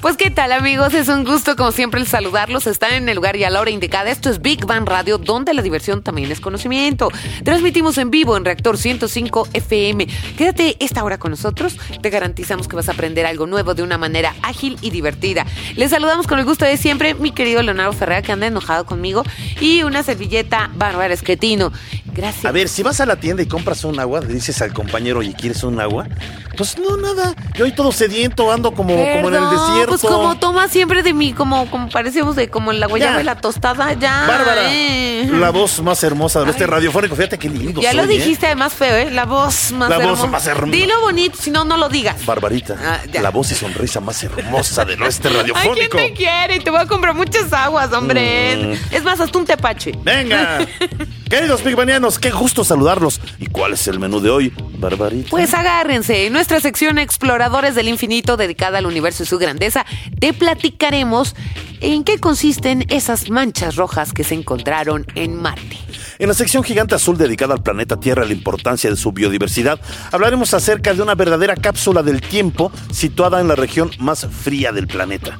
Pues qué tal amigos, es un gusto como siempre el saludarlos, están en el lugar y a la hora indicada. Esto es Big Bang Radio, donde la diversión también es conocimiento. Transmitimos en vivo en Reactor 105 FM. Quédate esta hora con nosotros, te garantizamos que vas a aprender algo nuevo de una manera ágil y divertida. Les saludamos con el gusto de siempre, mi querido Leonardo Ferreira, que anda enojado conmigo, y una servilleta Bárbara Esquetino. Gracias. A ver, si vas a la tienda y compras un agua, le dices al compañero, oye, ¿quieres un agua? Pues no, nada. Yo hoy todo sediento, ando como, como en el desierto. Pues como toma siempre de mí, como, como parecemos de como la guayaba Ya. y la tostada, ya. Bárbara, eh. la voz más hermosa de este radiofónico. Fíjate qué lindo Ya lo ¿eh? dijiste además feo, ¿eh? La voz más La voz hermosa. más hermosa. Dilo bonito, si no, no lo digas. Barbarita, Ah, la voz y sonrisa más hermosa de nuestro Ay, ¿quién radiofónico. te quiere? Te voy a comprar muchas aguas, hombre. Mm. Es más, hasta un tepache. Venga, queridos pigbanianos, qué gusto saludarlos. ¿Y cuál es el menú de hoy, Barbarita? Pues agárrense, en nuestra sección Exploradores del Infinito dedicada al universo y su grandeza, te platicaremos en qué consisten esas manchas rojas que se encontraron en Marte. En la sección gigante azul dedicada al planeta Tierra y la importancia de su biodiversidad, hablaremos acerca de una verdadera cápsula del tiempo situada en la región más fría del planeta.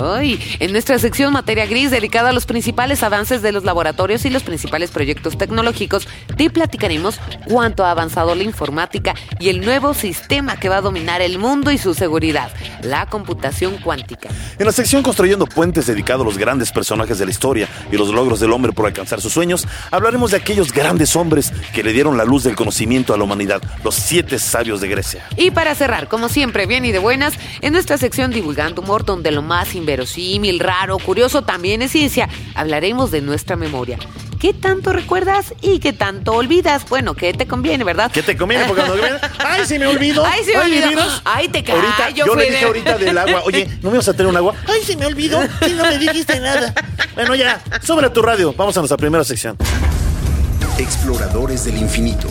Hoy, en nuestra sección Materia Gris, dedicada a los principales avances de los laboratorios y los principales proyectos tecnológicos, te platicaremos cuánto ha avanzado la informática y el nuevo sistema que va a dominar el mundo y su seguridad, la computación cuántica. En la sección Construyendo Puentes, dedicado a los grandes personajes de la historia y los logros del hombre por alcanzar sus sueños, hablaremos de aquellos grandes hombres que le dieron la luz del conocimiento a la humanidad, los siete sabios de Grecia. Y para cerrar, como siempre, bien y de buenas, en nuestra sección Divulgando Humor, donde lo más inverosímil, raro, curioso también es ciencia, hablaremos de nuestra memoria. ¿Qué tanto recuerdas y qué tanto olvidas? Bueno, ¿qué te conviene, verdad? ¿Qué te conviene? Porque cuando ¡ay, se me olvidó! Ay, se me Ay, olvidó. Ay, te callo, Ahorita, yo le Fede. dije ahorita del agua, oye, ¿no me vas a traer un agua? ¡Ay, se me olvidó! Sí, no me dijiste nada. Bueno, ya, a tu radio. Vamos a nuestra primera sección. Exploradores del infinito.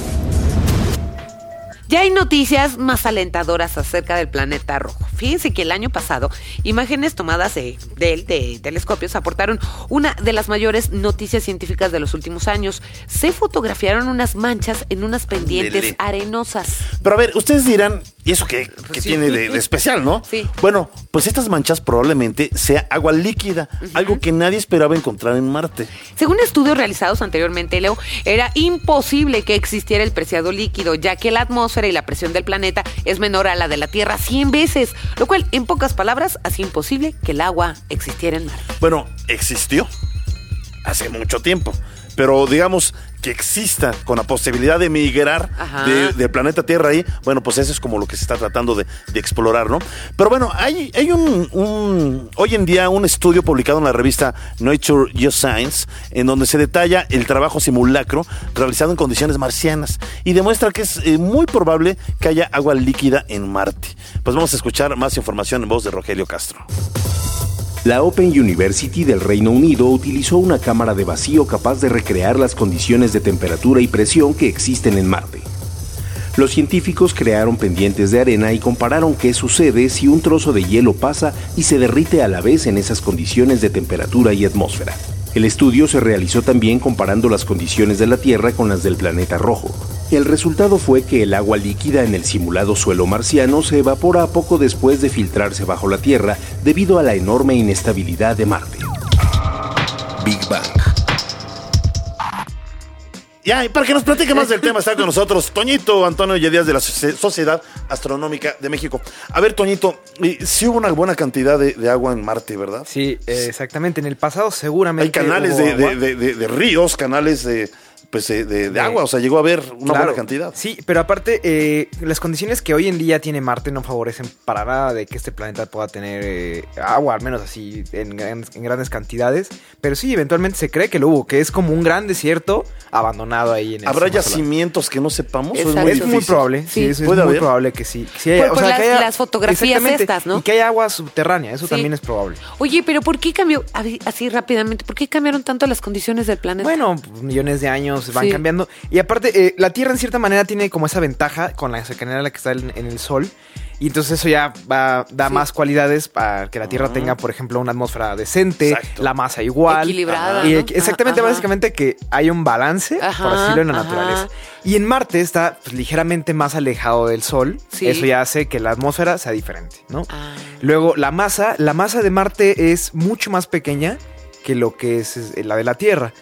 Ya hay noticias más alentadoras acerca del planeta rojo. Fíjense que el año pasado, imágenes tomadas de, de él, de telescopios, aportaron una de las mayores noticias científicas de los últimos años. Se fotografiaron unas manchas en unas pendientes arenosas. Pero a ver, ustedes dirán, ¿y eso qué, qué tiene de, de especial, no? Sí. Bueno, pues estas manchas probablemente sea agua líquida, algo que nadie esperaba encontrar en Marte. Según estudios realizados anteriormente, Leo, era imposible que existiera el preciado líquido, ya que la atmósfera y la presión del planeta es menor a la de la Tierra 100 veces, lo cual, en pocas palabras, hacía imposible que el agua existiera en Marte. Bueno, existió hace mucho tiempo, pero digamos que exista con la posibilidad de migrar Ajá. de- del planeta Tierra ahí, bueno, pues eso es como lo que se está tratando de, de explorar, ¿no? Pero bueno, hay, hay un, un- hoy en día un estudio publicado en la revista Nature Geoscience, en donde se detalla el trabajo simulacro realizado en condiciones marcianas y demuestra que es eh, muy probable que haya agua líquida en Marte. Pues vamos a escuchar más información en voz de Rogelio Castro. La Open University del Reino Unido utilizó una cámara de vacío capaz de recrear las condiciones de temperatura y presión que existen en Marte. Los científicos crearon pendientes de arena y compararon qué sucede si un trozo de hielo pasa y se derrite a la vez en esas condiciones de temperatura y atmósfera. El estudio se realizó también comparando las condiciones de la Tierra con las del planeta rojo. El resultado fue que el agua líquida en el simulado suelo marciano se evapora poco después de filtrarse bajo la Tierra debido a la enorme inestabilidad de Marte. Big Bang. Ya, y para que nos platique más del tema, está con nosotros Toñito Antonio Yedías de la Socie- Sociedad Astronómica de México. A ver, Toñito, sí hubo una buena cantidad de, de agua en Marte, ¿verdad? Sí, exactamente. En el pasado seguramente. Hay canales hubo de, agua. de- de- de- de ríos, canales de, pues, eh, de, de agua, o sea, llegó a haber una Claro. buena cantidad. Sí, pero aparte, eh, las condiciones que hoy en día tiene Marte no favorecen para nada de que este planeta pueda tener eh, agua, al menos así en, gran- en grandes cantidades. Pero sí, eventualmente se cree que lo hubo, que es como un gran desierto abandonado ahí en el ¿Habrá solar. yacimientos que no sepamos? ¿O es muy Es muy probable, sí, Sí. es, muy haber. probable que sí. que sí haya- Por- por que las- haya- las fotografías estas, ¿no? Y que haya agua subterránea, eso Sí. también es probable. Oye, pero ¿por qué cambió, así rápidamente, por qué cambiaron tanto las condiciones del planeta? Bueno, millones de años van Sí. cambiando. Y aparte, eh, la Tierra en cierta manera tiene como esa ventaja con la cercanía a la que está en, en el Sol. Y entonces eso ya va, da Sí. más cualidades para que la Tierra tenga, por ejemplo, una atmósfera decente, Exacto. la masa igual. Equilibrada, Y exactamente, Ajá. básicamente que hay un balance, Ajá, por decirlo, en la ajá. naturaleza. Y en Marte está pues, ligeramente más alejado del Sol. Sí. Eso ya hace que la atmósfera sea diferente, ¿no? Ah. Luego, la masa, la masa de Marte es mucho más pequeña que lo que es es, la de la Tierra.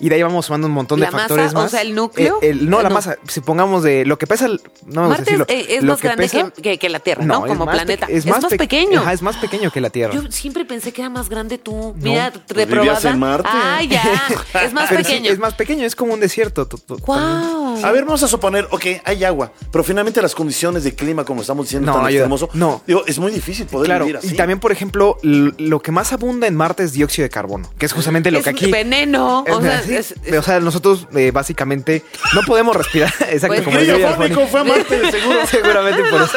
Y de ahí vamos sumando un montón ¿La de factores masa? O más. sea, ¿el núcleo? Eh, el- no, Eh, la no. masa. Si pongamos de lo que pesa, no vamos a Marte es, decirlo. es lo más grande pesa- que, que- que la Tierra, ¿no? Como más planeta. Es, más, pe- pequeño. Ajá, es más pequeño que la Tierra. Yo siempre pensé que era más grande tú. No. Mira, reprobada. en Marte. Ah, ya. Es más Pero sí, pequeño. es más pequeño, es como un desierto. Wow. A ver, vamos a suponer, ok, hay agua, pero finalmente las condiciones de clima, como estamos diciendo, No, tan extremoso, No. digo, es muy difícil poder Claro, vivir así. y también, por ejemplo, lo que más abunda en Marte es dióxido de carbono, que es justamente lo es que aquí... veneno. Es- o sea, sí, es- es- o sea, nosotros eh, básicamente no podemos respirar. Exacto, Pues, como Grillo el grillo fónico fue a Marte, seguro. Seguramente por eso.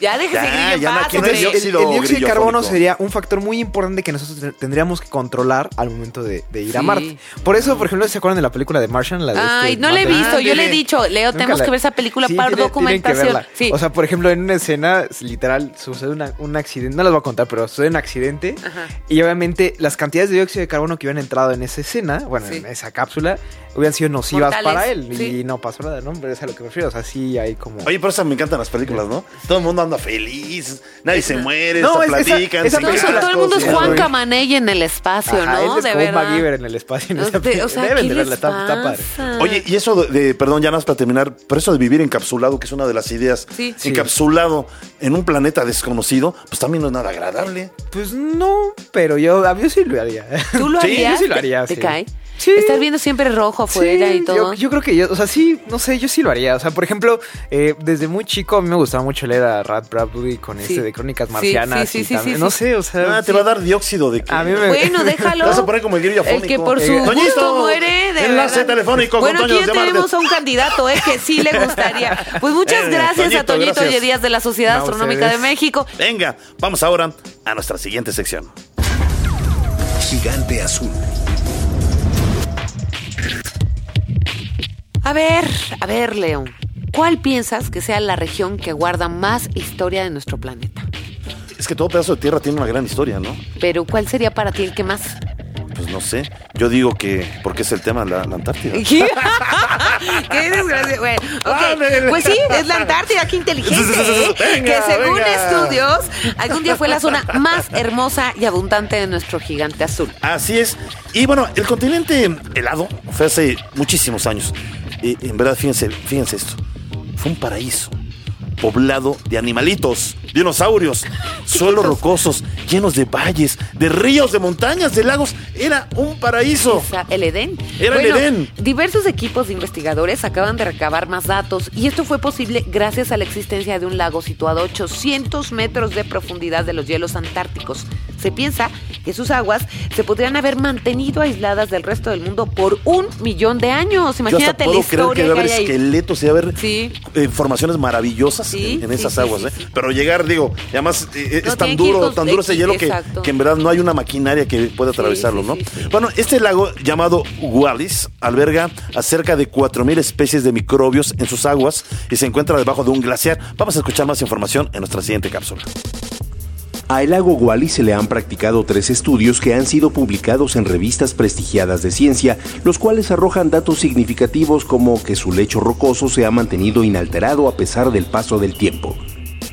Ya déjese Ya, ya paz, no el, dióxido el dióxido de carbono fónico. sería un factor muy importante que nosotros te- tendríamos que controlar al momento de, de ir a. Marte. Por eso, por ejemplo, ¿se acuerdan de la película de Martian? La de Ay, este no la he visto. Yo le he dicho, Leo, tenemos la- que ver esa película Sí, para tiene- documentación. Sí. O sea, por ejemplo, en una escena, literal, sucede una- un accidente. No les voy a contar, pero sucede un accidente. Ajá. Y obviamente, las cantidades de dióxido de carbono que hubieran entrado en esa escena, bueno, Sí. en esa cápsula, hubieran sido nocivas Mortales, para él. sí. Y no pasó nada, ¿no? Pero es a lo que me refiero. O sea, sí hay como. Oye, por eso me encantan las películas, ¿no? Todo el mundo anda feliz, nadie se muere, No, hasta es- esa- platican. esa se Todo, película- todo el mundo es Sí, Juan. Camaney en el espacio, Ajá, ¿no? él es de verdad. MacGyver en el espacio. En esa O sea, película. o sea, Deben ¿qué de verla, está, está padre. Oye, y eso de, de- perdón, ya nada más para terminar, pero eso de vivir encapsulado, que es una de las ideas, Sí. Sí. encapsulado en un planeta desconocido, pues también no es nada agradable. Pues no, pero yo, a mí yo sí lo haría. ¿Tú lo Sí, harías? yo sí lo haría, ¿Te sí. cae? Sí. Estar viendo siempre rojo afuera Sí, y todo. Yo, yo creo que yo, o sea, sí, no sé, yo sí lo haría. O sea, por ejemplo, eh, desde muy chico a mí me gustaba mucho leer a Rat Bradbury con Sí. este de Crónicas Marcianas. sí, sí, sí, no sí. sé, o sea. Ah, te va a dar dióxido de que. A mí me- Bueno, déjalo. Te vas a poner como el grillo El que por su gusto muere, de enlace verdad. telefónico Bueno, con aquí Toño ya Marte. tenemos a un candidato, ¿eh? Que sí le gustaría. Pues muchas Eh, gracias a Toñito, gracias. Oye Díaz de la Sociedad No, Astronómica de. México. Venga, vamos ahora a nuestra siguiente sección. Gigante azul. A ver, a ver, León. ¿Cuál piensas que sea la región que guarda más historia de nuestro planeta? Es que todo pedazo de tierra tiene una gran historia, ¿no? Pero ¿cuál sería para ti el que más? Pues no sé. Yo digo que, porque es el tema la, la Antártida. ¿Qué? Qué desgracia. Bueno. Pues sí, es la Antártida, qué inteligente. ¿eh? Venga, que según venga. estudios, algún día fue la zona más hermosa y abundante de nuestro gigante azul. Así es. Y bueno, el continente helado fue hace muchísimos años. Y en verdad, fíjense, fíjense esto. Fue un paraíso. Poblado de animalitos, dinosaurios, suelos rocosos, llenos de valles, de ríos, de montañas, de lagos. Era un paraíso. O sea, el Edén. Era el Edén. Diversos equipos de investigadores acaban de recabar más datos y esto fue posible gracias a la existencia de un lago situado a 800 metros de profundidad de los hielos antárticos. Se piensa que sus aguas se podrían haber mantenido aisladas del resto del mundo por un millón de años. Yo hasta Imagínate la puedo creer que historia debe que, haber hay ahí. esqueletos y haber Sí. eh, formaciones maravillosas Sí, en, esas sí, aguas, ¿eh? Pero llegar, digo, y además eh, No, es tan duro, tan duro ese hielo que, que en verdad no hay una maquinaria que pueda atravesarlo, ¿no? Bueno, este lago llamado Wallis alberga a cerca de 4.000 especies de microbios en sus aguas y se encuentra debajo de un glaciar. Vamos a escuchar más información en nuestra siguiente cápsula. A el lago Wallis se le han practicado tres estudios que han sido publicados en revistas prestigiadas de ciencia, los cuales arrojan datos significativos como que su lecho rocoso se ha mantenido inalterado a pesar del paso del tiempo.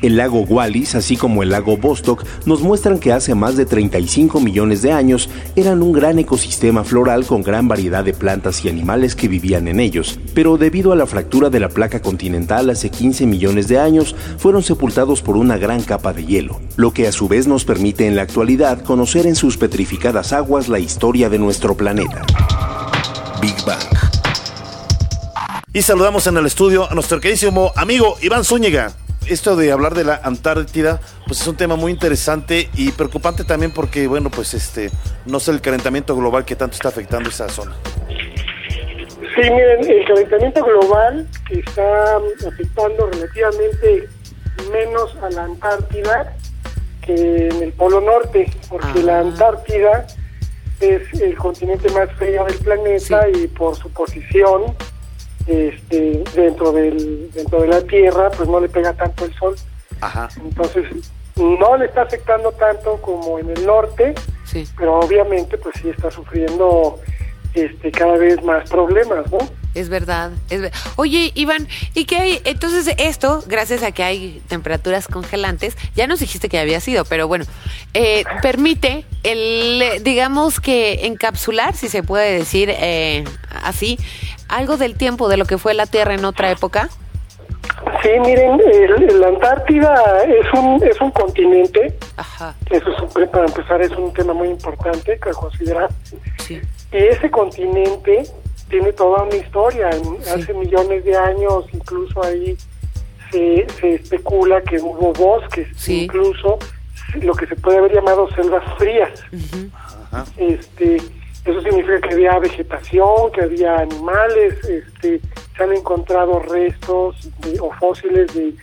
El lago Wallis, así como el lago Vostok, nos muestran que hace más de 35 millones de años eran un gran ecosistema floral con gran variedad de plantas y animales que vivían en ellos, pero debido a la fractura de la placa continental hace 15 millones de años, fueron sepultados por una gran capa de hielo, lo que a su vez nos permite en la actualidad conocer en sus petrificadas aguas la historia de nuestro planeta. Big Bang. Y saludamos en el estudio a nuestro queridísimo amigo Iván Zúñiga. Esto de hablar de la Antártida, pues es un tema muy interesante y preocupante también porque, bueno, pues este, no sé el calentamiento global que tanto está afectando esa zona. Sí, miren, el calentamiento global que está afectando relativamente menos a la Antártida que en el Polo Norte, porque la Antártida es el continente más frío del planeta y por su posición este, dentro del dentro de la Tierra, pues no le pega tanto el sol. Ajá. Entonces, no le está afectando tanto como en el norte, Sí. pero obviamente pues sí está sufriendo este cada vez más problemas, ¿no? Es verdad, es ver- Oye, Iván, ¿y qué hay? Entonces, esto, gracias a que hay temperaturas congelantes, ya nos dijiste que había sido, pero bueno, eh, permite el, digamos que encapsular, si se puede decir eh, así, algo del tiempo de lo que fue la Tierra en otra época. Sí, miren, el- la Antártida es un es un continente, Ajá, eso es un- para empezar es un tema muy importante que considerar. sí. Y ese continente tiene toda una historia. En- Sí. Hace millones de años, incluso ahí se, se especula que hubo bosques, Sí. incluso lo que se puede haber llamado selvas frías. Ajá. Este, eso significa que había vegetación, que había animales, este, se han encontrado restos de- o fósiles de,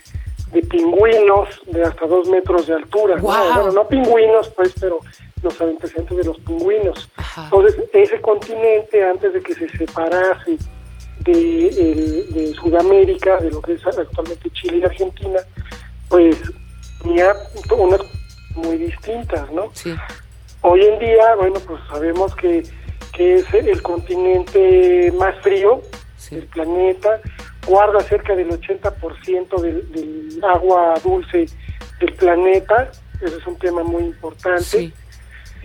de pingüinos de hasta dos metros de altura. ¿no? ¡Guau! Bueno, no pingüinos, pues, pero los antecedentes de los pingüinos. Ajá. Entonces, ese continente, antes de que se separase de, el- de Sudamérica, de lo que es actualmente Chile y Argentina, pues tenía unas muy distintas, ¿no? Sí, Hoy en día, bueno, pues sabemos que, que es el continente más frío sí. del planeta, guarda cerca del 80% del, del agua dulce del planeta, ese es un tema muy importante. Sí.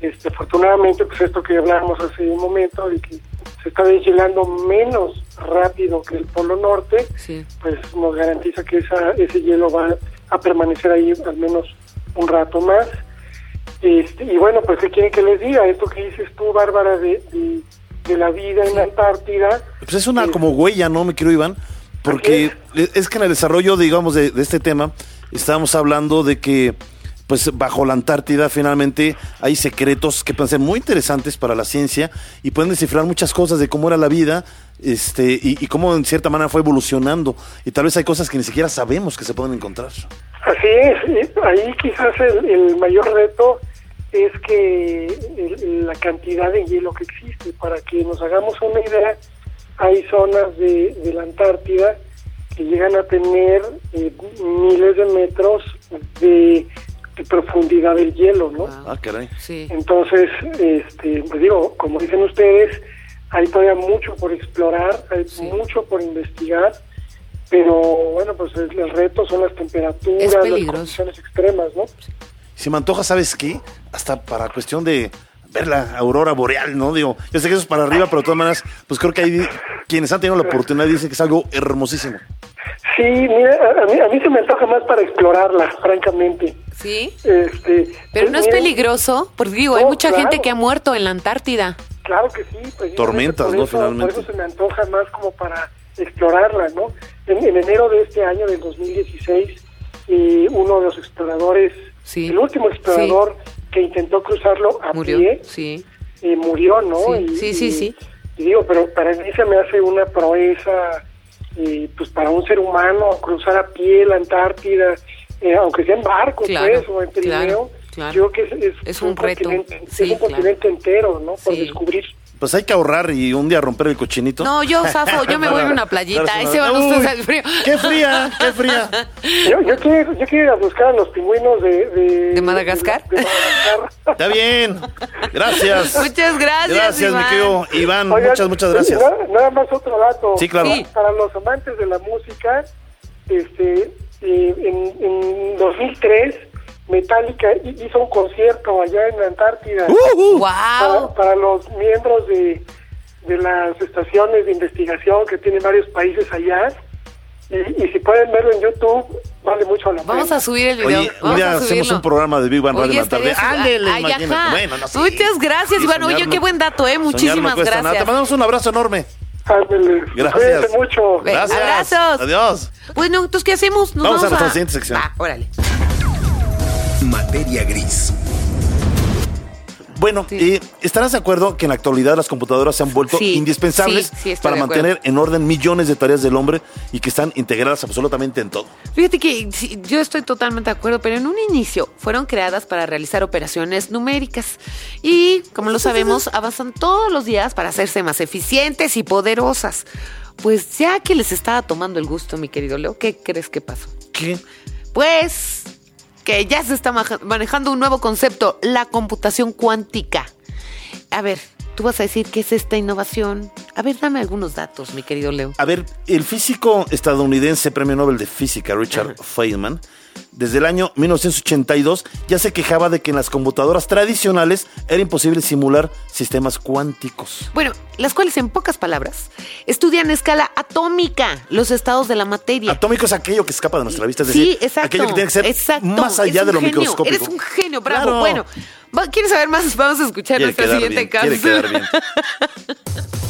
Este, afortunadamente, pues esto que hablábamos hace un momento, de que se está deshielando menos rápido que el Polo Norte, Sí. pues nos garantiza que esa, ese hielo va a permanecer ahí al menos un rato más. Este, y bueno, pues ¿qué quieren que les diga? Esto que dices tú, Bárbara, de, de, de la vida en la Antártida, Pues es una como huella, ¿no, me quiero Iván? Porque es que en el desarrollo, digamos, de, de este tema, estábamos hablando de que, pues, bajo la Antártida, finalmente, hay secretos que pueden ser muy interesantes para la ciencia y pueden descifrar muchas cosas de cómo era la vida este y, cómo, en cierta manera, fue evolucionando. Y tal vez hay cosas que ni siquiera sabemos que se pueden encontrar. Así es, ahí quizás el, el mayor reto es que el- la cantidad de hielo que existe. Para que nos hagamos una idea, hay zonas de, de la Antártida que llegan a tener eh, miles de metros de, de profundidad del hielo, ¿no? Wow. Ah, caray. Sí. Entonces, este, pues digo, como dicen ustedes, hay todavía mucho por explorar, hay Sí. mucho por investigar, pero bueno, pues el, el reto son las temperaturas, las condiciones extremas, ¿no? Se me antoja, ¿sabes qué? Hasta para cuestión de ver la aurora boreal, ¿no? Digo, yo sé que eso es para arriba, pero de todas maneras, pues creo que hay quienes han tenido la oportunidad dicen que es algo hermosísimo. Sí, mira, a, a mí, a mí se me antoja más para explorarla, francamente. Sí. Este, Pero pues, no es peligroso, porque digo, hay mucha claro. gente que ha muerto en la Antártida. Claro que sí. precisamente Tormentas, por ¿no? eso- Finalmente. Por eso se me antoja más como para explorarla, ¿no? En, en enero de este año, del 2016, eh, uno de los exploradores, Sí. el último explorador que intentó cruzarlo a Murió. pie, Sí. eh, murió, ¿no? Sí, Y- sí, sí, y- sí. Y digo, pero para mí se me hace una proeza, eh, pues para un ser humano, cruzar a pie la Antártida, eh, aunque sea en barco, Claro, pues, o en trineo. claro, claro. Yo creo que es, es Es un reto, continente, sí, es un claro. continente entero, ¿no? Por Sí. descubrir. Pues hay que ahorrar y un día romper el cochinito. No, yo zafo, yo me voy a una playita. Ahí se van ustedes al frío. ¡Qué fría! ¡Qué fría! Yo, yo, quiero, yo quiero ir a buscar a los pingüinos de... ¿De, ¿De Madagascar? de Madagascar. Está bien. Gracias. Muchas gracias, Gracias, mi Iván. querido Iván. Oigan, muchas, muchas gracias. na- Nada más otro dato. Sí, claro. Sí. Para los amantes de la música, este, eh, en, en 2003, Metallica hi- hizo un concierto allá en la Antártida Uh, uh. para, Wow. para los miembros de, de las estaciones de investigación que tienen varios países allá. Y, y si pueden verlo en YouTube, vale mucho la pena. Vamos a subir el video. Oye, un Vamos a hacemos subirlo. un programa de Big Bang Radio en la tarde. Ándele, Ay, imagínate. ajá. Bueno, no, sí. Muchas gracias, Iván. Oye, qué buen dato, ¿eh? Muchísimas cuesta nada. Te gracias. mandamos un abrazo enorme. Ándale. Gracias. Mucho. Gracias. Abrazos. Adiós. Bueno, entonces, ¿qué hacemos? Nos Vamos a nuestra siguiente sección. Va, órale. Materia gris. Bueno, Sí. eh, ¿estarás de acuerdo que en la actualidad las computadoras se han vuelto Sí, indispensables sí, para mantener en orden millones de tareas del hombre y que están integradas absolutamente en todo? Fíjate que yo estoy totalmente de acuerdo, pero en un inicio fueron creadas para realizar operaciones numéricas y, como lo sabemos, avanzan todos los días para hacerse más eficientes y poderosas. Pues ya que les estaba tomando el gusto, mi querido Leo, ¿qué crees que pasó? ¿Qué? Pues que ya se está manejando un nuevo concepto, la computación cuántica. A ver, tú vas a decir qué es esta innovación. A ver, dame algunos datos, mi querido Leo. A ver, el físico estadounidense Premio Nobel de Física, Richard Feynman, desde el año 1982 ya se quejaba de que en las computadoras tradicionales era imposible simular sistemas cuánticos. Bueno, las cuales en pocas palabras estudian a escala atómica los estados de la materia. Atómico es aquello que escapa de nuestra vista, es sí, decir, exacto. aquello que tiene que ser exacto. más allá de lo genio, microscópico. Eres un genio, bravo. Claro. Bueno, ¿quieres saber más? Vamos a escuchar Quiere nuestra siguiente bien, quiere cápsula. quedar bien.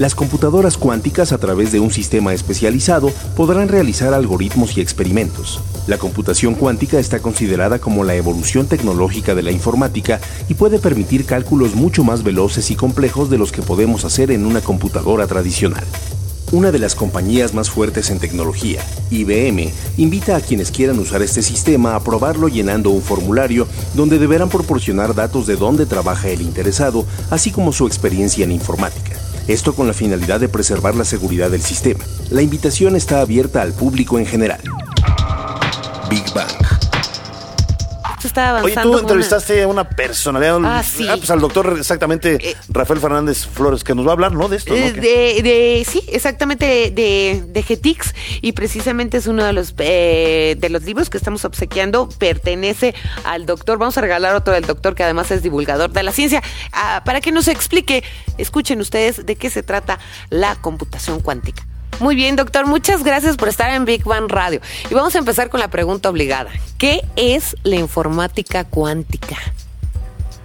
Las computadoras cuánticas a través de un sistema especializado podrán realizar algoritmos y experimentos. La computación cuántica está considerada como la evolución tecnológica de la informática y puede permitir cálculos mucho más veloces y complejos de los que podemos hacer en una computadora tradicional. Una de las compañías más fuertes en tecnología, IBM, invita a quienes quieran usar este sistema a probarlo llenando un formulario donde deberán proporcionar datos de dónde trabaja el interesado, así como su experiencia en informática. Esto con la finalidad de preservar la seguridad del sistema. La invitación está abierta al público en general. Big Bang. Esto está Oye, avanzando. tú entrevistaste a una personalidad, Ah, sí. pues al doctor exactamente Eh. Rafael Fernández Flores, que nos va a hablar, ¿no? De esto, ¿no? Eh. De, de- sí, exactamente de, de, de Getix y precisamente es uno de los eh, de los libros que estamos obsequiando pertenece al doctor. Vamos a regalar otro del doctor que además es divulgador de la ciencia Ah, para que nos explique. Escuchen ustedes de qué se trata la computación cuántica. Muy bien, doctor, muchas gracias por estar en Big Bang Radio. Y vamos a empezar con la pregunta obligada. ¿Qué es la informática cuántica?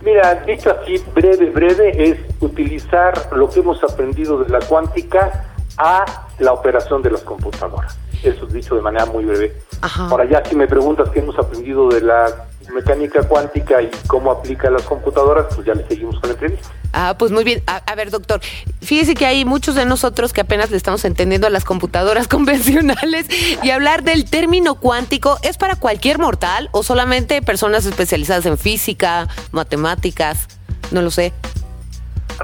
Mira, dicho así, breve, breve, es utilizar lo que hemos aprendido de la cuántica a la operación de las computadoras. Eso es dicho de manera muy breve. Ajá. Ahora ya si me preguntas qué hemos aprendido de la mecánica cuántica y cómo aplica a las computadoras, pues ya le seguimos con la entrevista. Ah, pues muy bien. A, a ver, doctor, fíjese que hay muchos de nosotros que apenas le estamos entendiendo a las computadoras convencionales y hablar del término cuántico es para cualquier mortal o solamente personas especializadas en física, matemáticas, no lo sé.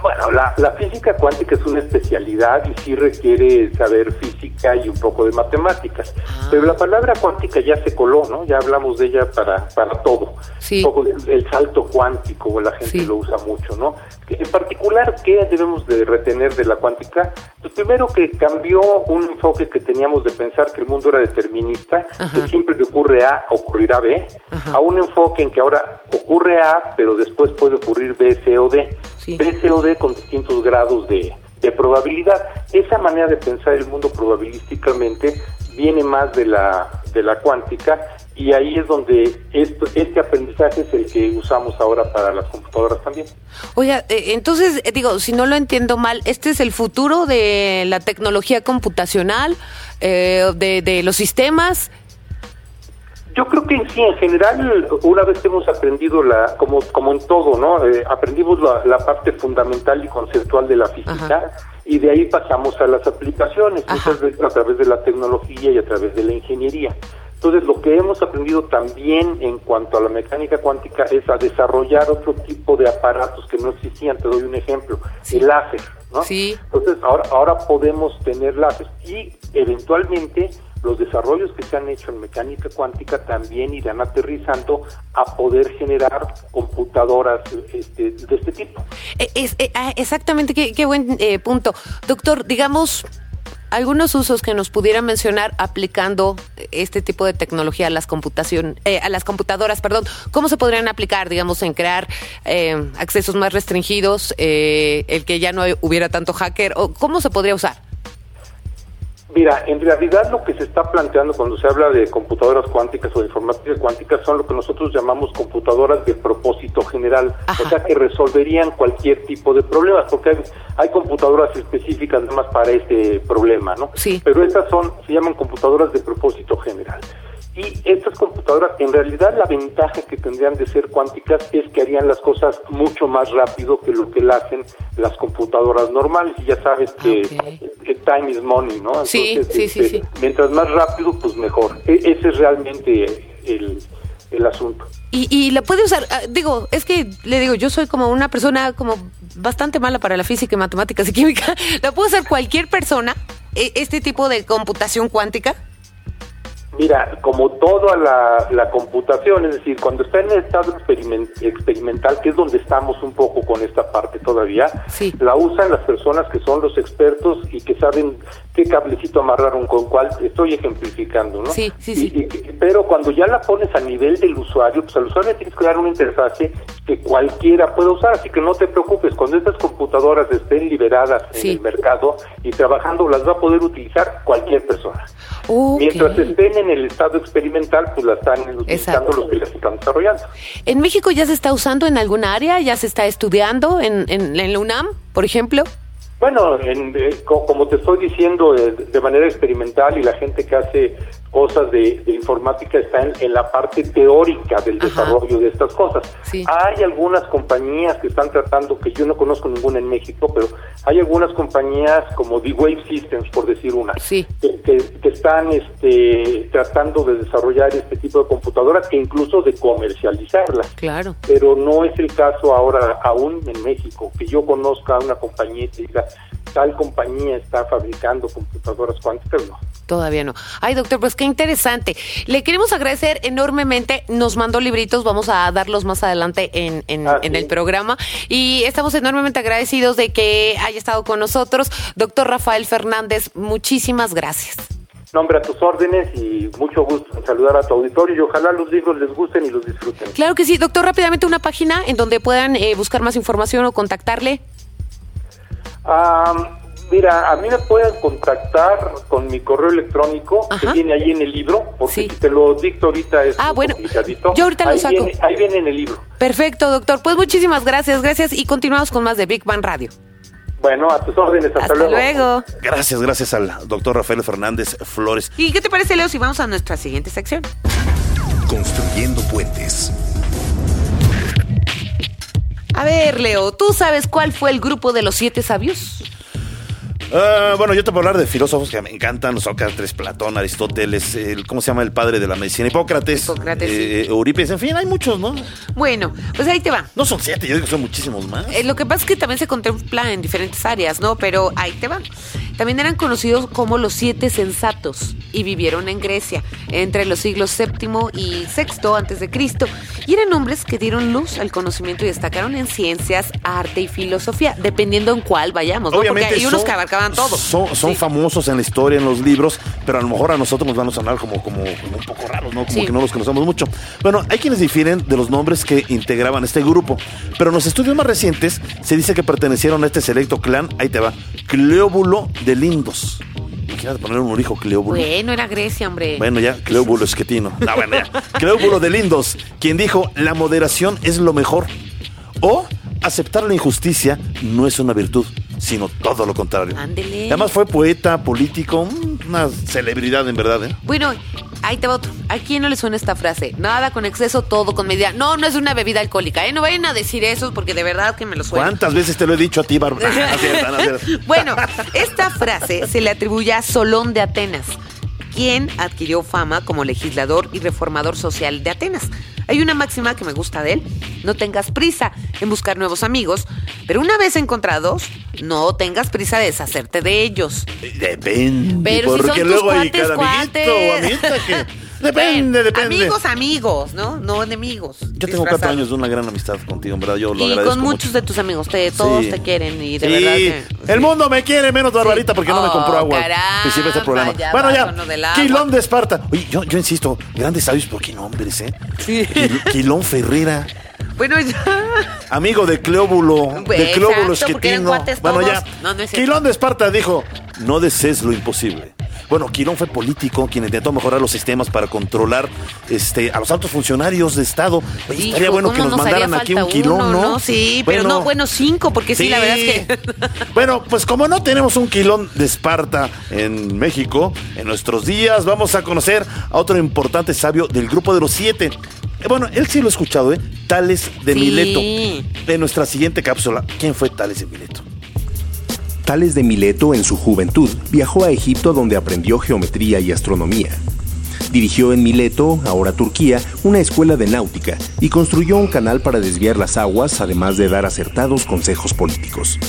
Bueno, la, la física cuántica es una especialidad y sí requiere saber física y un poco de matemáticas. Ah. Pero la palabra cuántica ya se coló, ¿no? Ya hablamos de ella para, para todo. Sí. Un poco el salto cuántico, la gente Sí. lo usa mucho, ¿no? En particular, ¿qué debemos de retener de la cuántica? Pues primero que cambió un enfoque que teníamos de pensar que el mundo era determinista, que siempre que ocurre A, ocurrirá B, a un enfoque en que ahora ocurre A, pero después puede ocurrir B, C o D. Sí. B, C o D con distintos grados de, de probabilidad. Esa manera de pensar el mundo probabilísticamente viene más de la, de la cuántica y ahí es donde esto, este aprendizaje es el que usamos ahora para las computadoras también. Oiga, eh, entonces, eh, digo, si no lo entiendo mal, ¿este es el futuro de la tecnología computacional, eh, de, de los sistemas? Yo creo que sí, en general, una vez que hemos aprendido, la, como, como en todo, ¿no? Eh, aprendimos la, la parte fundamental y conceptual de la física y de ahí pasamos a las aplicaciones, muchas veces a través de la tecnología y a través de la ingeniería. Entonces, lo que hemos aprendido también en cuanto a la mecánica cuántica es a desarrollar otro tipo de aparatos que no existían. Te doy un ejemplo, Sí. el láser, ¿no? Sí. Entonces, ahora, ahora podemos tener láser y eventualmente los desarrollos que se han hecho en mecánica cuántica también irán aterrizando a poder generar computadoras este, de este tipo. Eh, eh, ah, exactamente, qué, buen eh, punto. Doctor, digamos, algunos usos que nos pudiera mencionar aplicando este tipo de tecnología a las computación, eh, a las computadoras, perdón, ¿cómo se podrían aplicar, digamos, en crear accesos más restringidos, el que ya no hubiera tanto hacker, o cómo se podría usar? Mira, en realidad lo que se está planteando cuando se habla de computadoras cuánticas o de informática cuántica son lo que nosotros llamamos computadoras de propósito general, Ajá. o sea que resolverían cualquier tipo de problemas, porque hay, hay computadoras específicas nada más para este problema, ¿no? Sí. Pero estas son, se llaman computadoras de propósito general. Y estas computadoras, en realidad la ventaja que tendrían de ser cuánticas es que harían las cosas mucho más rápido que lo que la hacen las computadoras normales. Y ya sabes que, time is money, ¿no? Sí, sí, sí, este, sí. Mientras más rápido, pues mejor. E- ese es realmente el, el asunto. Y, y la puede usar, ah, digo, es que le digo, yo soy como una persona como bastante mala para la física y matemáticas y química. ¿La puede usar cualquier persona e- este tipo de computación cuántica? Mira, como toda la, la computación, es decir, cuando está en el estado experiment- experimental, que es donde estamos un poco con esta parte todavía, Sí. la usan las personas que son los expertos y que saben qué cablecito amarraron con cuál, estoy ejemplificando, ¿no? Sí, sí, sí. y- pero cuando ya la pones a nivel del usuario, pues al usuario tienes que dar una interfase que cualquiera pueda usar, así que no te preocupes, cuando estas computadoras estén liberadas Sí. en el mercado y trabajando, las va a poder utilizar cualquier persona. Ok. Mientras estén en el estado experimental, pues la están utilizando los que las están desarrollando. ¿En México ya se está usando en alguna área? ¿Ya se está estudiando en, en, en la UNAM, por ejemplo? Bueno, en- eh, co- como te estoy diciendo, eh, de manera experimental y la gente que hace cosas de, de informática está en, la parte teórica del Ajá. desarrollo de estas cosas. Sí. Hay algunas compañías que están tratando, que yo no conozco ninguna en México, pero hay algunas compañías como D-Wave Systems, por decir una, Sí. que, que- que están este, tratando de desarrollar este tipo de computadoras e incluso de comercializarlas. Claro. pero no es el caso ahora aún en México que yo conozca una compañía que diga tal compañía está fabricando computadoras cuánticas no Todavía no. Ay, doctor, pues qué interesante. Le queremos agradecer enormemente. Nos mandó libritos, vamos a darlos más adelante en, en, Ah, en sí. el programa. Y estamos enormemente agradecidos de que haya estado con nosotros. Doctor Rafael Fernández, muchísimas gracias. nombre a tus órdenes y mucho gusto en saludar a tu auditorio y ojalá los libros les gusten y los disfruten Claro que sí. Doctor, rápidamente una página en donde puedan eh, buscar más información o contactarle. Ah, mira a mí me pueden contactar con mi correo electrónico Ajá. que viene ahí en el libro porque Sí. si te lo dicto ahorita es Ah, bueno, complicadito. yo ahorita lo ahí saco. viene, ahí viene en el libro Perfecto, doctor. Pues muchísimas gracias, gracias. Y continuamos con más de Big Bang Radio. bueno a tus órdenes hasta, Hasta luego. Gracias, gracias al doctor Rafael Fernández Flores. ¿Y qué te parece, Leo, si vamos a nuestra siguiente sección? Construyendo puentes. A ver, Leo, ¿tú sabes cuál fue el grupo de los siete sabios? Ah, bueno, yo te puedo hablar de filósofos que me encantan, Sócrates, Platón, Aristóteles, el, ¿cómo se llama el padre de la medicina? Hipócrates, Hipócrates, eh, Eurípides, en fin, hay muchos, ¿no? Bueno, pues ahí te va. No son siete, yo digo que son muchísimos más. Eh, lo que pasa es que también se contempla en diferentes áreas, ¿no? Pero ahí te va. También eran conocidos como los siete sensatos y vivieron en Grecia entre los siglos VII y VI antes de Cristo. Y eran hombres que dieron luz al conocimiento y destacaron en ciencias, arte y filosofía, dependiendo en cuál vayamos, ¿no? Obviamente Porque hay unos que abarcaban todo. Son, son Sí. famosos en la historia, en los libros, pero a lo mejor a nosotros nos van a sonar como, como, como un poco raros, ¿no? Como Sí. que no los conocemos mucho. Bueno, hay quienes difieren de los nombres que integraban este grupo, pero en los estudios más recientes se dice que pertenecieron a este selecto clan, ahí te va, Cleóbulo de Lindos. Imagínate poner un hijo Cleóbulo. Bueno, era Grecia, hombre. Bueno, ya, Cleóbulo Esquetino. No, bueno, ya. Cleóbulo de Lindos, quien dijo, la moderación es lo mejor. O aceptar la injusticia no es una virtud, sino todo lo contrario. Ándele. Además fue poeta, político, una celebridad en verdad, ¿eh? Bueno, ahí te va otro. ¿A quién no le suena esta frase? Nada con exceso, todo con medida. No, no es una bebida alcohólica, ¿eh? No vayan a decir eso porque de verdad que me lo suena. ¿Cuántas veces te lo he dicho a ti, Bárbara? Bueno, esta frase se le atribuye a Solón de Atenas, quien adquirió fama como legislador y reformador social de Atenas. Hay una máxima que me gusta de él, no tengas prisa en buscar nuevos amigos, pero una vez encontrados, no tengas prisa de deshacerte de ellos. Depende. Pero si son tus luego hay cuates, cada amiguito o cuates. amiguita que... Depende, depende. Amigos, amigos, ¿no? No enemigos. Yo tengo cuatro años de una gran amistad contigo, en verdad, yo lo Y agradezco con muchos mucho. de tus amigos, te, todos Sí. te quieren y de Sí, verdad que... el mundo me quiere menos Barbarita Sí. porque no me Oh, compró agua. caramba, siempre ese programa. ya bueno, ya. Quilón de Esparta. Oye, yo, yo insisto, grandes sabios, ¿por qué nombres, eh? Sí. Quil- Quilón Ferrera, Bueno, ya... amigo de Cleóbulo, Pues, de Cleóbulo Esquetino. Bueno, ya. No, no es cierto. Quilón de Esparta dijo: No desees lo imposible. Bueno, Quirón fue político, quien intentó mejorar los sistemas para controlar este, a los altos funcionarios de Estado. Hijo, estaría bueno que ¿cómo nos mandaran aquí un Quilón, uno, ¿no? Sí, pero no, bueno, cinco, porque sí, la verdad es que... bueno, pues como no tenemos un Quilón de Esparta en México, en nuestros días vamos a conocer a otro importante sabio del grupo de los siete. Eh, Bueno, él sí lo he escuchado, ¿eh? Tales de Sí. Mileto. En nuestra siguiente cápsula, ¿quién fue Tales de Mileto? Tales de Mileto en su juventud viajó a Egipto donde aprendió geometría y astronomía. Dirigió en Mileto, ahora Turquía, una escuela de náutica y construyó un canal para desviar las aguas, además de dar acertados consejos políticos.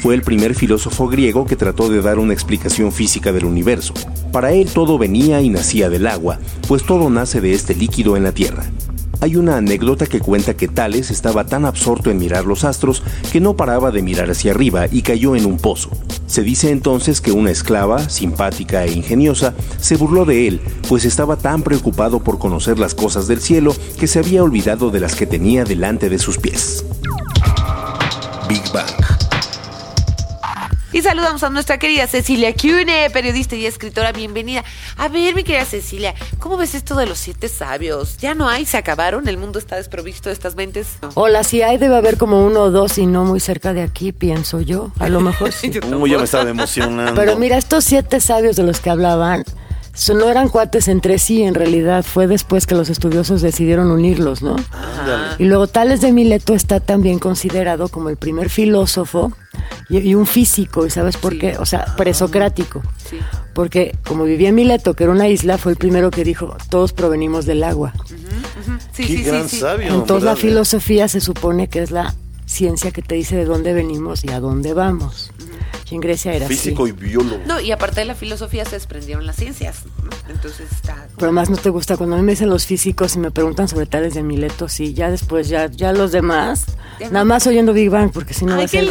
Fue el primer filósofo griego que trató de dar una explicación física del universo. Para él todo venía y nacía del agua, pues todo nace de este líquido en la Tierra. Hay una anécdota que cuenta que Tales estaba tan absorto en mirar los astros que no paraba de mirar hacia arriba y cayó en un pozo. Se dice entonces que una esclava, simpática e ingeniosa, se burló de él, pues estaba tan preocupado por conocer las cosas del cielo que se había olvidado de las que tenía delante de sus pies. Big Bang. Y saludamos a nuestra querida Cecilia Cune, periodista y escritora. Bienvenida. A ver, mi querida Cecilia, ¿cómo ves esto de los siete sabios? ¿Ya no hay? ¿Se acabaron? ¿El mundo está desprovisto de estas mentes? No. Hola, si hay, debe haber como uno o dos y no muy cerca de aquí, pienso yo. A lo mejor sí. Uy, ya me estaba emocionando. Pero mira, estos siete sabios de los que hablaban no eran cuates entre sí, en realidad fue después que los estudiosos decidieron unirlos, ¿no? Y luego Tales de Mileto está también considerado como el primer filósofo y, y un físico, ¿y sabes por qué? O sea, presocrático. Sí. Porque como vivía en Mileto, que era una isla, fue el primero que dijo, todos provenimos del agua. Sí, Qué sí, sí, gran sí. sabio. Entonces la filosofía se supone que es la ciencia que te dice de dónde venimos y a dónde vamos. Y en Grecia era Físico así. y biólogo. No, y aparte de la filosofía se desprendieron las ciencias. ¿no? Entonces está... Pero más no te gusta cuando a mí me dicen los físicos y me preguntan sobre tales de Mileto, sí, ya después, ya, ya los demás, Ya nada no. más oyendo Big Bang, porque si no va a ser.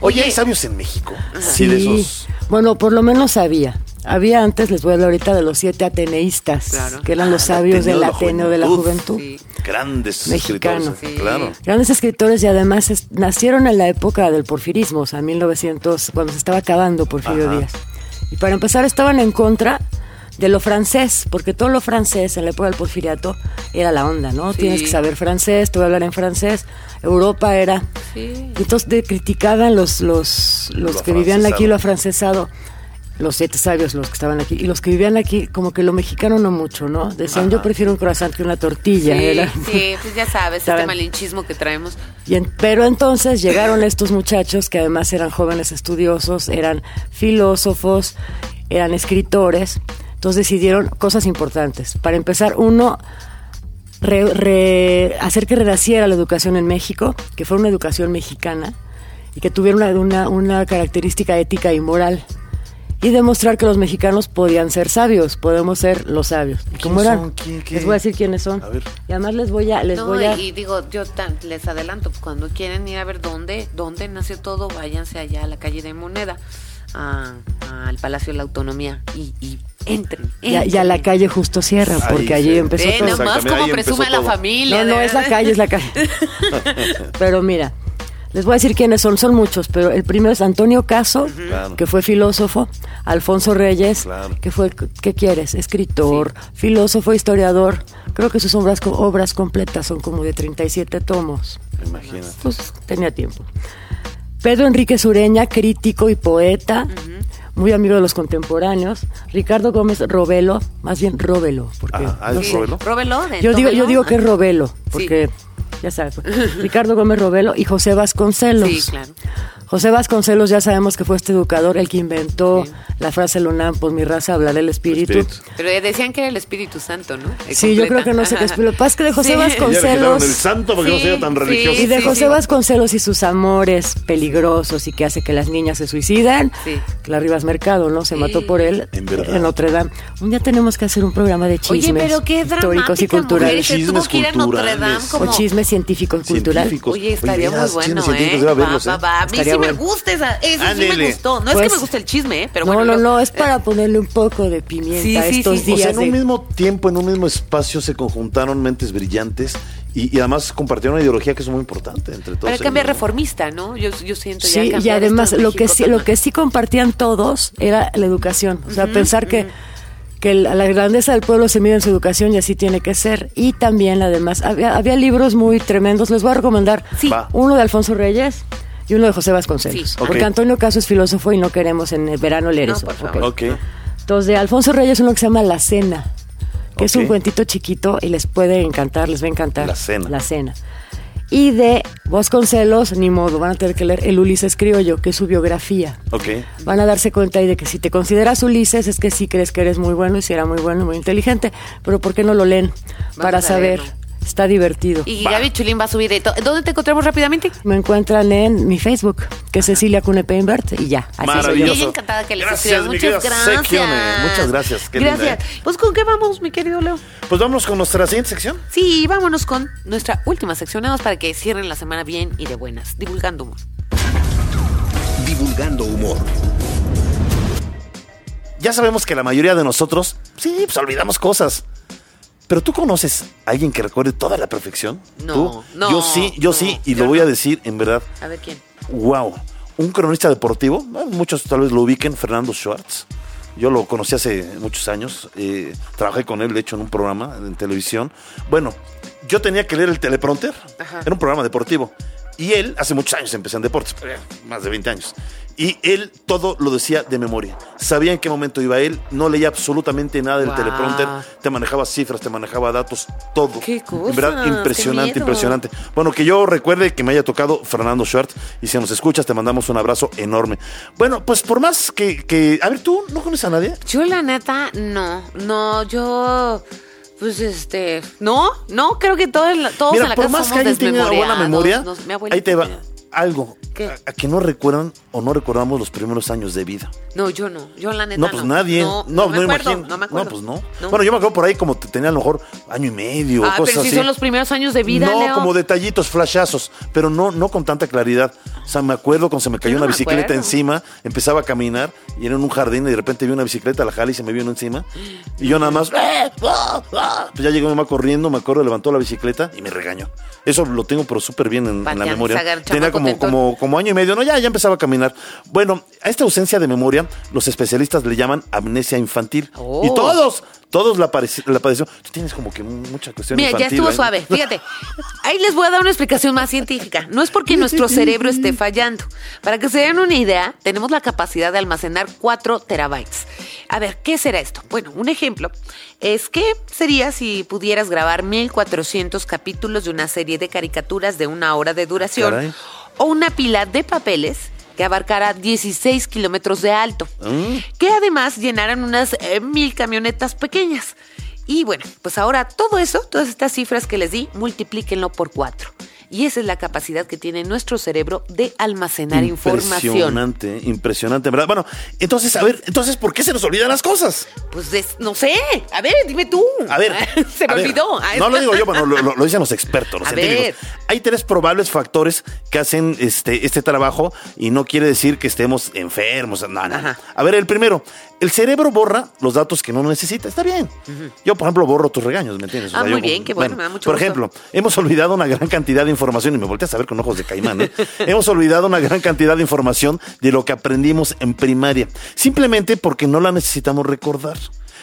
Oye, hay sabios en México. Así de esos. Bueno, por lo menos había. Había antes, les voy a hablar ahorita de los siete ateneístas, Claro. que eran los Ah, sabios Ateneo del de la Ateneo de la Juventud. Sí. Grandes Mexicano. escritores. Sí. Claro. Grandes escritores y además es- nacieron en la época del porfirismo, o sea, 1900, cuando se estaba acabando Porfirio Ajá. Díaz. Y para empezar estaban en contra de lo francés, porque todo lo francés en la época del porfiriato era la onda, ¿no? Sí. Tienes que saber francés, te voy a hablar en francés. Europa era... Sí. Y Entonces de- criticaban los, los, los Lo que vivían aquí lo afrancesado. Los siete sabios, los que estaban aquí. Y los que vivían aquí, como que lo mexicano no mucho, ¿no? Decían, yo prefiero un croissant que una tortilla. Sí, era- sí, pues ya sabes, este malinchismo que traemos. y en- pero entonces llegaron estos muchachos que además eran jóvenes estudiosos, eran filósofos, eran escritores. Entonces decidieron cosas importantes. Para empezar, uno, re- re- hacer que renaciera la educación en México, que fuera una educación mexicana y que tuviera una, una- una característica ética y moral. Y demostrar que los mexicanos podían ser sabios, podemos ser los sabios. ¿Y cómo ¿Quiénes eran? son? ¿Quién- qué? Les voy a decir quiénes son. A ver. Y además les voy a, les no, voy a. y digo, yo tan- les adelanto, pues, cuando quieren ir a ver dónde, dónde nació todo, váyanse allá a la calle de Moneda, a- al Palacio de la Autonomía y, y entren. Y a, y a entren. la calle Justo Sierra, Ahí porque allí sí. empezó Ve todo. nomás Exactamente, como presume la todo. familia. No, no, es la calle, es la calle. pero mira, les voy a decir quiénes son, son muchos, pero el primero es Antonio Caso, que fue filósofo, Alfonso Reyes, Claro. que fue, ¿qué quieres? Escritor, filósofo, historiador. Creo que sus obras, obras completas son como de 37 tomos. Imagínate. Pues tenía tiempo. Pedro Enrique Sureña, crítico y poeta, muy amigo de los contemporáneos. Ricardo Gómez Robelo, más bien Robelo, porque Ah, ah, no ¿es sé. Robelo? Róbelo, de Yo digo, yo digo que es. Robelo, porque ya sabes. Ricardo Gómez Robelo y José Vasconcelos. Sí, claro. José Vasconcelos ya sabemos que fue este educador el que inventó la frase Lunam, pues mi raza hablará el espíritu. Espíritu. Pero decían que era el Espíritu Santo, ¿no? Eh, Sí, yo creo que no sé qué es, Ajá. pero lo que pasa es que de José Sí. Ya le quitaron Vasconcelos... el santo para que no sea tan sí. religioso. Y de Sí, José sí. Vasconcelos y sus amores peligrosos y que hace que las niñas se suicidan. Sí. La Rivas Mercado, ¿no? Se Sí. mató por él En. Notre Dame. Un día tenemos que hacer un programa de chismes Oye, pero qué históricos y culturales. mujer, se tuvo Chismes que ir a Notre Dame culturales. como... O chismes científico y cultural. Científicos. Oye, estaría muy bueno, chismes científicos, ¿eh? debe Va, va, ¿eh? va. Estaría me gusta esa, eso sí me Ándele. gustó. No es Pues- que me guste el chisme, ¿eh? pero no, bueno. no, los- no, es para ponerle un poco de pimienta Sí, a sí, estos sí. O días. sea, en un mismo tiempo, en un mismo espacio, se conjuntaron mentes brillantes y, y además compartieron una ideología que es muy importante entre todos. Para cambiar ellos, ¿no? reformista, ¿no? Yo, yo siento ya Sí, y además lo que sí, lo que sí compartían todos era la educación, o sea, pensar que que la la grandeza del pueblo se mide en su educación y así tiene que ser. Y también, además, había, había libros muy tremendos. Les voy a recomendar Sí. Uno de Alfonso Reyes y uno de José Vasconcelos. Sí. Porque Ok. Antonio Caso es filósofo y no queremos en el verano leer No, eso. por ok. favor. Ok. Entonces, de Alfonso Reyes, uno que se llama La Cena, que es un cuentito chiquito y les puede encantar, les va a encantar. La Cena. La Cena. Y de Vasconcelos, ni modo, van a tener que leer El Ulises Criollo, que es su biografía. Ok. Van a darse cuenta ahí de que si te consideras Ulises es que sí crees que eres muy bueno y si era muy bueno y muy inteligente, pero ¿por qué no lo leen? Para saber. leerlo. Está divertido. Y Gaby Chulín va a subir. ¿Dónde te encontramos rápidamente? Me encuentran en mi Facebook, que es Cecilia Cunepe Invert, y ya. Así soy yo. Maravilloso. Y ella encantada que les Gracias, mi Muchas querida gracias. Muchas gracias. Qué linda, gracias. ¿eh? Pues, ¿con qué vamos, mi querido Leo? Pues vámonos con nuestra siguiente sección. Sí, vámonos con nuestra última sección, nada más para que cierren la semana bien y de buenas, divulgando humor. Divulgando humor. Ya sabemos que la mayoría de nosotros, sí, pues olvidamos cosas. Pero tú conoces a alguien que recuerde toda la perfección? No, ¿Tú? no, Yo sí, yo no, sí, y yo lo voy no. a decir en verdad. A ver quién. Wow. Un cronista deportivo, bueno, muchos tal vez lo ubiquen, Fernando Schwartz. Yo lo conocí hace muchos años, eh, trabajé con él, de hecho, en un programa en televisión. Bueno, yo tenía que leer el teleprompter, Ajá. era un programa deportivo. Y él, hace muchos años empecé en deportes, eh, más de 20 años. Y él todo lo decía de memoria. Sabía en qué momento iba él, no leía absolutamente nada del Guau. teleprompter, te manejaba cifras, te manejaba datos, todo. Qué En verdad, impresionante, impresionante. Bueno, que yo recuerde que me haya tocado Fernando Schwartz y si nos escuchas te mandamos un abrazo enorme. Bueno, pues por más que, que- a ver, ¿tú no conoces a nadie? Yo, la neta, no. No, yo. Pues este. No, no, creo que todos, en la- todos en la por casa más que somos alguien tenga buena memoria, Nos- ahí te va algo a, a que no recuerdan o no recordamos los primeros años de vida. No, yo no. Yo, la neta. No, pues nadie. No, No, no, me acuerdo. imagino. No me acuerdo. pues no. Bueno, yo me acuerdo por ahí como te tenía a lo mejor año y medio, Ah, cosas pero si así. son los primeros años de vida, no, Leo. como detallitos, flashazos, pero no, no con tanta claridad. O sea, me acuerdo cuando se me cayó no una me bicicleta acuerdo. encima, empezaba a caminar y era en un jardín y de repente vi una bicicleta, la jala y se me vino encima. Y yo nada más, ¡eh! ¡ah! ¡ah! pues ya llegó mi mamá corriendo, me acuerdo, levantó la bicicleta y me regañó. Eso lo tengo pero súper bien en, en la memoria. Tenía como, como, como año y medio, no, ya, ya empezaba a caminar. Bueno, a esta ausencia de memoria, los especialistas le llaman amnesia infantil. Oh. Y todos, todos la, la padecieron. Tú tienes como que mucha cuestión Mira, ya infantil. estuvo ¿eh? suave. Fíjate. Ahí les voy a dar una explicación más científica. No es porque nuestro cerebro esté fallando. Para que se den una idea, tenemos la capacidad de almacenar 4 terabytes. A ver, ¿qué será esto? Bueno, un ejemplo es que sería si pudieras grabar 1400 capítulos de una serie de caricaturas de una hora de duración Caray. o una pila de papeles que abarcara 16 kilómetros de alto, que además llenaran unas eh, mil camionetas pequeñas. Y bueno, pues ahora todo eso, todas estas cifras que les di, multiplíquenlo por cuatro. Y esa es la capacidad que tiene nuestro cerebro de almacenar información. Impresionante, impresionante, ¿verdad? Bueno, entonces, a ver, entonces, ¿por qué se nos olvidan las cosas? Pues no sé, a ver, dime tú. A ver. se me ver. olvidó. No lo digo yo, bueno, lo, lo- dicen los expertos, los A científicos. ver. Hay tres probables factores que hacen este, este trabajo y no quiere decir que estemos enfermos. No, no. Ajá. A ver, el primero, el cerebro borra los datos que no necesita. Está bien. Yo, por ejemplo, borro tus regaños, ¿me entiendes? Ah, yo- muy bien, qué bueno, me da mucho Por gusto. ejemplo, hemos olvidado una gran cantidad de información y me volteas a ver con ojos de caimán. ¿eh? hemos olvidado una gran cantidad de información de lo que aprendimos en primaria, simplemente porque no la necesitamos recordar.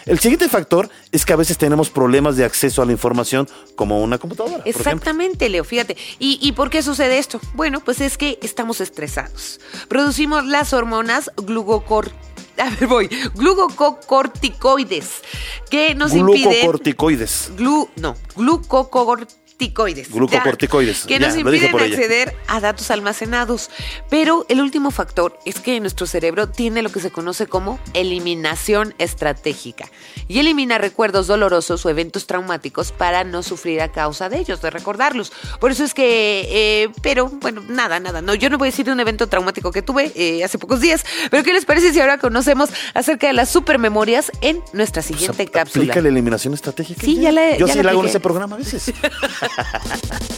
El siguiente factor es que a veces tenemos problemas de acceso a la información como una computadora. Exactamente, Leo, fíjate. ¿Y, ¿Y por qué sucede esto? Bueno, pues es que estamos estresados. Producimos las hormonas glugocor... A ver, voy. Glucocorticoides, que nos impiden... Glucocorticoides. Glu, no, glucocorticoides. Glucocorticoides, Ya, que ya, nos impiden acceder a datos almacenados. Pero el último factor es que nuestro cerebro tiene lo que se conoce como eliminación estratégica y elimina recuerdos dolorosos o eventos traumáticos para no sufrir a causa de ellos, de recordarlos. Por eso es que, eh, pero bueno, nada, nada. No, yo no voy a decir de un evento traumático que tuve eh, hace pocos días, pero ¿qué les parece si ahora conocemos acerca de las supermemorias en nuestra siguiente O sea, cápsula? Aplica la eliminación estratégica. Sí, ya la- Yo ya sí la la hago en ese programa a veces.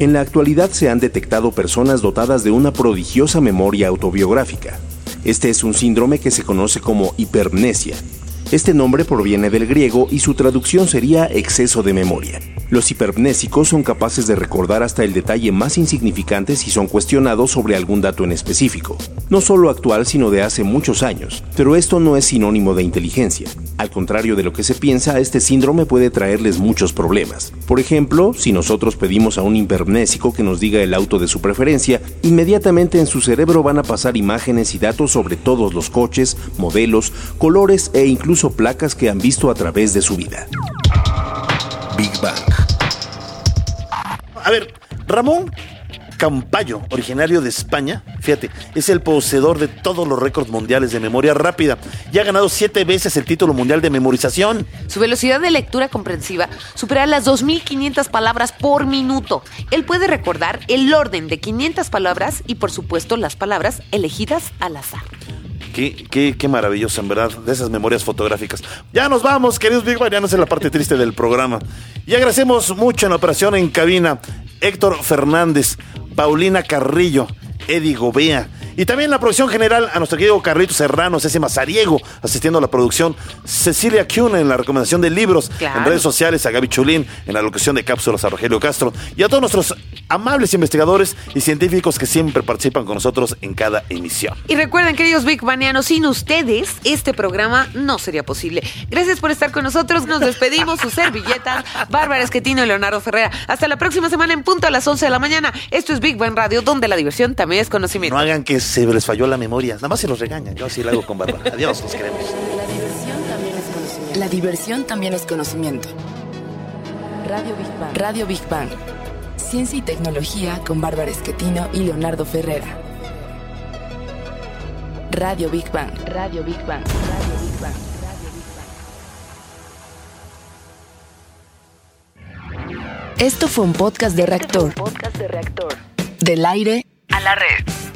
En la actualidad se han detectado personas dotadas de una prodigiosa memoria autobiográfica. Este es un síndrome que se conoce como hipermnesia Este nombre proviene del griego y su traducción sería exceso de memoria. Los hipermnésicos son capaces de recordar hasta el detalle más insignificante si son cuestionados sobre algún dato en específico. No solo actual, sino de hace muchos años. Pero esto no es sinónimo de inteligencia. Al contrario de lo que se piensa, este síndrome puede traerles muchos problemas. Por ejemplo, si nosotros pedimos a un hipermnésico que nos diga el auto de su preferencia, inmediatamente en su cerebro van a pasar imágenes y datos sobre todos los coches, modelos, colores e incluso placas que han visto a través de su vida. Big Bang. A ver, Ramón Campayo, originario de España, fíjate, es el poseedor de todos los récords mundiales de memoria rápida y ha ganado siete veces el título mundial de memorización. Su velocidad de lectura comprensiva supera las 2.500 palabras por minuto. Él puede recordar el orden de 500 palabras y, por supuesto, las palabras elegidas al azar. Qué, qué, qué en verdad, de esas memorias fotográficas. Ya nos vamos, queridos Big Bang, ya no es la parte triste del programa. Y agradecemos mucho en la operación en cabina Héctor Fernández, Paulina Carrillo, Eddie Gobea. Y también la producción general a nuestro querido Carrito Serrano, Ceci Mazariego, asistiendo a la producción, Cecilia Kuhn en la recomendación de libros, Claro. en redes sociales a Gaby Chulín, en la locución de cápsulas a Rogelio Castro, y a todos nuestros amables investigadores y científicos que siempre participan con nosotros en cada emisión. Y recuerden, queridos Big Banianos, sin ustedes este programa no sería posible. Gracias por estar con nosotros. Nos despedimos, sus servilletas, Bárbara Esquetino y Leonardo Ferrera. Hasta la próxima semana en punto a las 11 de la mañana. Esto es Big Bang Radio, donde la diversión también es conocimiento. No hagan que se les falló la memoria, nada más se los regañan. Yo así lo hago con Bárbara. Adiós, los queremos. La diversión también es conocimiento. La diversión también es conocimiento. Radio Big Bang. Radio Big Bang. Ciencia y tecnología con Bárbara Esquetino y Leonardo Ferrera. Radio Big Bang. Radio Big Bang. Radio Big Bang. Esto fue un podcast de reactor. Del aire a la red.